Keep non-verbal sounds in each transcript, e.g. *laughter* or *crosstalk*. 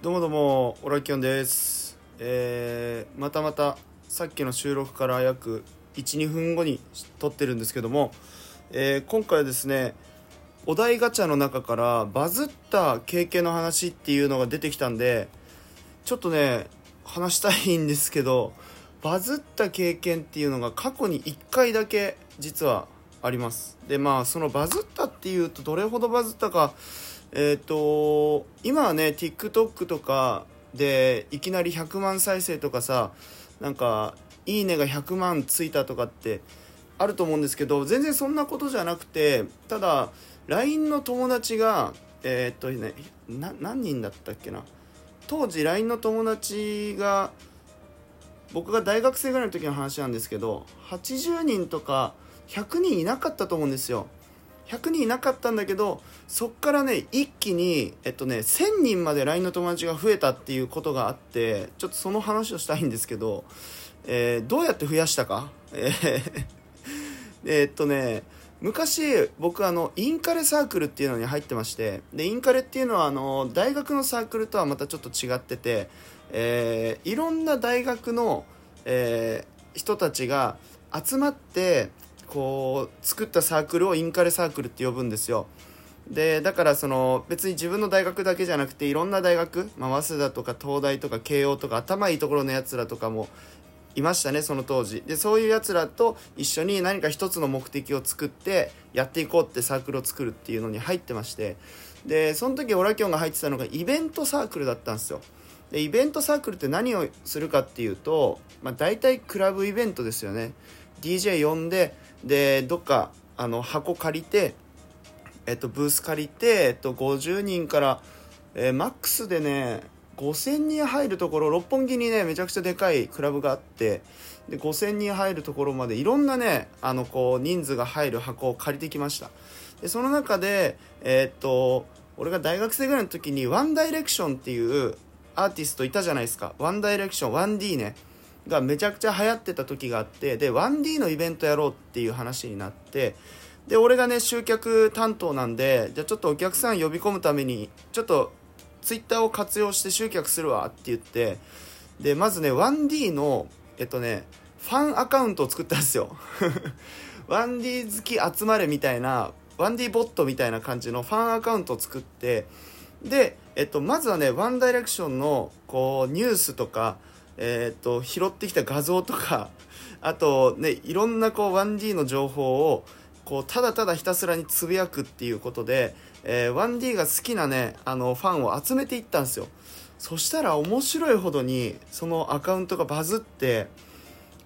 どうもどうもオラキオンです、えーまたまたさっきの収録から約12分後に撮ってるんですけども、えー今回はですねお題ガチャの中からバズった経験の話っていうのが出てきたんでちょっとね話したいんですけどバズった経験っていうのが過去に1回だけ実はあります。でまあそのバズったっていうとどれほどバズったかえっ、と今はね TikTok とかでいきなり100万再生とかさなんか「いいね」が100万ついたとかってあると思うんですけど全然そんなことじゃなくてただ LINE の友達がえっ、とねな何人だったっけな当時 LINE の友達が僕が大学生ぐらいの時の話なんですけど80人とか100人いなかったと思うんですよ。100人いなかったんだけどそっからね一気にえっとね1000人まで LINE の友達が増えたっていうことがあってちょっとその話をしたいんですけど、えーどうやって増やしたか？ええっとね昔僕あのインカレサークルっていうのに入ってましてでインカレっていうのはあの大学のサークルとはまたちょっと違ってて、えーいろんな大学の、えー人たちが集まってこう作ったサークルをインカレサークルって呼ぶんですよ。でだからその別に自分の大学だけじゃなくていろんな大学、まあ、早稲田とか東大とか慶応とか頭いいところのやつらとかもいましたねその当時。でそういうやつらと一緒に何か一つの目的を作ってやっていこうってサークルを作るっていうのに入ってまして。でその時オラキオンが入ってたのがイベントサークルだったんですよ。でイベントサークルって何をするかっていうと、まあ、大体クラブイベントですよね。DJ 呼んででどっかあの箱借りてえっと、ブース借りて、えっと、50人から、えーマックスでね5000人入るところ六本木にねめちゃくちゃでかいクラブがあってで5000人入るところまでいろんなねあのこう人数が入る箱を借りてきました。でその中でえーっと俺が大学生ぐらいの時にワンダイレクションっていうアーティストいたじゃないですか。ワンダイレクション 1D ね。がめちゃくちゃ流行ってた時があってで 1D のイベントやろうっていう話になってで俺がね集客担当なんでじゃあちょっとお客さん呼び込むためにちょっとツイッターを活用して集客するわって言ってでまずね 1D のえっとねファンアカウントを作ったんですよ。*laughs* 1D 好き集まれみたいな 1D ボットみたいな感じのファンアカウントを作ってで、えっと、まずはねワンダイレクションのこうニュースとか、えっと、拾ってきた画像とか *laughs* あとねいろんなこう 1D の情報をこうただただひたすらにつぶやくっていうことで、えー 1D が好きなねあのファンを集めていったんですよ。そしたら面白いほどにそのアカウントがバズって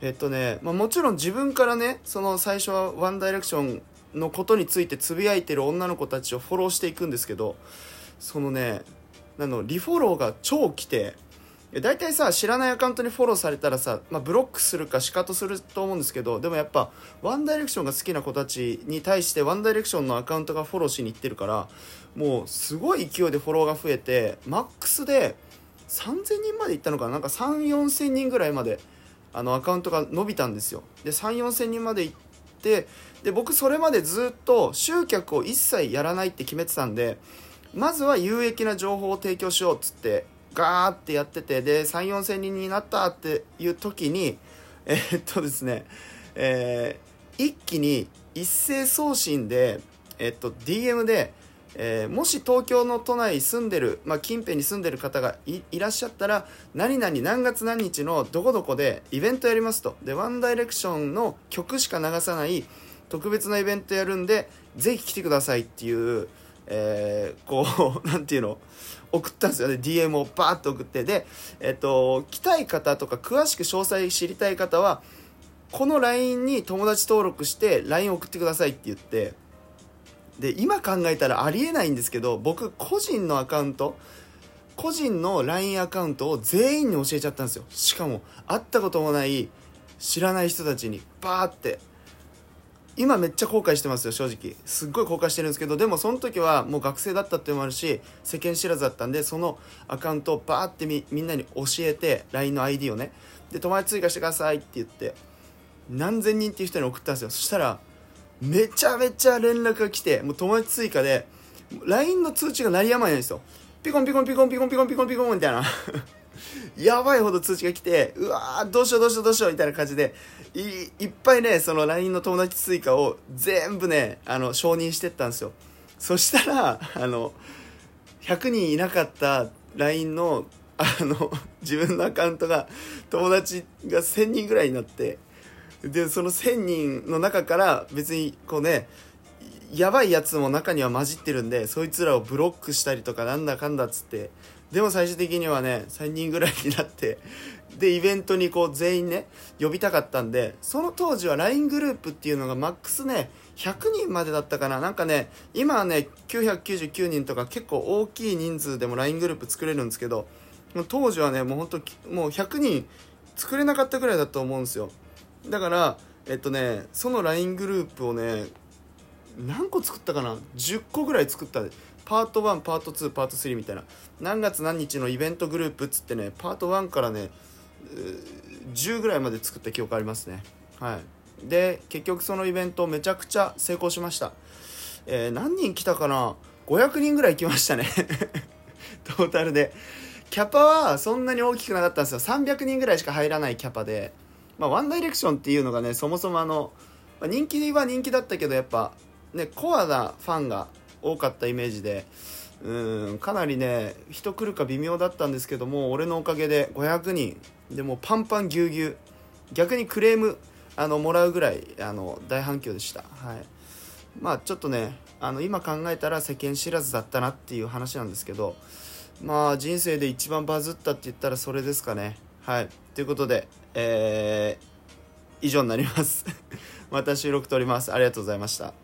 えっとね、まあ、もちろん自分からねその最初はワンダイレクションのことについてつぶやいてる女の子たちをフォローしていくんですけどそのねあのリフォローが超来ていや大体さ知らないアカウントにフォローされたらさ、まあ、ブロックするかシカトすると思うんですけどでもやっぱワンダイレクションが好きな子たちに対してワンダイレクションのアカウントがフォローしに行ってるからもうすごい勢いでフォローが増えてマックスで3000人まで行ったのかな？なんか3 4千人ぐらいまであのアカウントが伸びたんですよ。で3 4千人まで行ってで僕それまでずっと集客を一切やらないって決めてたんでまずは有益な情報を提供しようっつってガーってやっててで3 4千人になったっていう時に *laughs* えーっとですねえー一気に一斉送信でえっと DM でえーもし東京の都内住んでる、まあ、近辺に住んでる方がいいらっしゃったら何々何月何日のどこどこでイベントやりますと。でワンダイレクションの曲しか流さない特別なイベントやるんでぜひ来てくださいっていう、えーこうなんていうの送ったんですよ。ね DM をバーッと送って。で、えっと来たい方とか詳しく詳細知りたい方はこの LINE に友達登録して LINE 送ってくださいって言って。で今考えたらありえないんですけど僕個人のアカウント個人の LINE アカウントを全員に教えちゃったんですよ。しかも会ったこともない知らない人たちにバーって今めっちゃ後悔してますよ正直。すっごい後悔してるんですけどでもその時はもう学生だったっていうのもあるし世間知らずだったんでそのアカウントをバーってみみんなに教えて LINE の ID をね。で友達追加してくださいって言って何千人っていう人に送ったんですよ。そしたらめちゃめちゃ連絡が来てもう友達追加で LINE の通知が鳴りやまないんですよ。ピコンピコンピコンピコンピコンピコンピコンみたいな。やばいほど通知が来てうわーどうしようどうしようどうしようみたいな感じでいいっぱいねその LINE の友達追加を全部ねあの承認してったんですよ。そしたらあの100人いなかった LINE のあの自分のアカウントが友達が1000人ぐらいになってでその1000人の中から別にこうねやばいやつも中には混じってるんでそいつらをブロックしたりとかなんだかんだっつってでも最終的にはね3人ぐらいになって *laughs* でイベントにこう全員ね呼びたかったんでその当時は LINE グループっていうのがマックスね100人までだったかな。なんかね今はね999人とか結構大きい人数でも LINE グループ作れるんですけど当時はねもうほんともう100人作れなかったぐらいだと思うんですよ。だからえっとねその LINE グループをね何個作ったかな？10個ぐらい作った。パート1パート2パート3みたいな。何月何日のイベントグループっつってねパート1からね10ぐらいまで作った記憶ありますね。はい。で結局そのイベントめちゃくちゃ成功しました。えー、何人来たかな？500人ぐらい来ましたね。*laughs* トータルで。キャパはそんなに大きくなかったんですよ。300人ぐらいしか入らないキャパで。まあ、ワンダイレクションっていうのがねそもそもあの、まあ、人気は人気だったけどやっぱねコアなファンが多かったイメージで。うんかなりね人来るか微妙だったんですけども俺のおかげで500人。でもパンパンぎゅうぎゅう。逆にクレームあのもらうぐらいあの大反響でした。はい。まあちょっとねあの今考えたら世間知らずだったなっていう話なんですけどまあ人生で一番バズったって言ったらそれですかね。はい。ということでえー、以上になります。*laughs* また収録撮ります。ありがとうございました。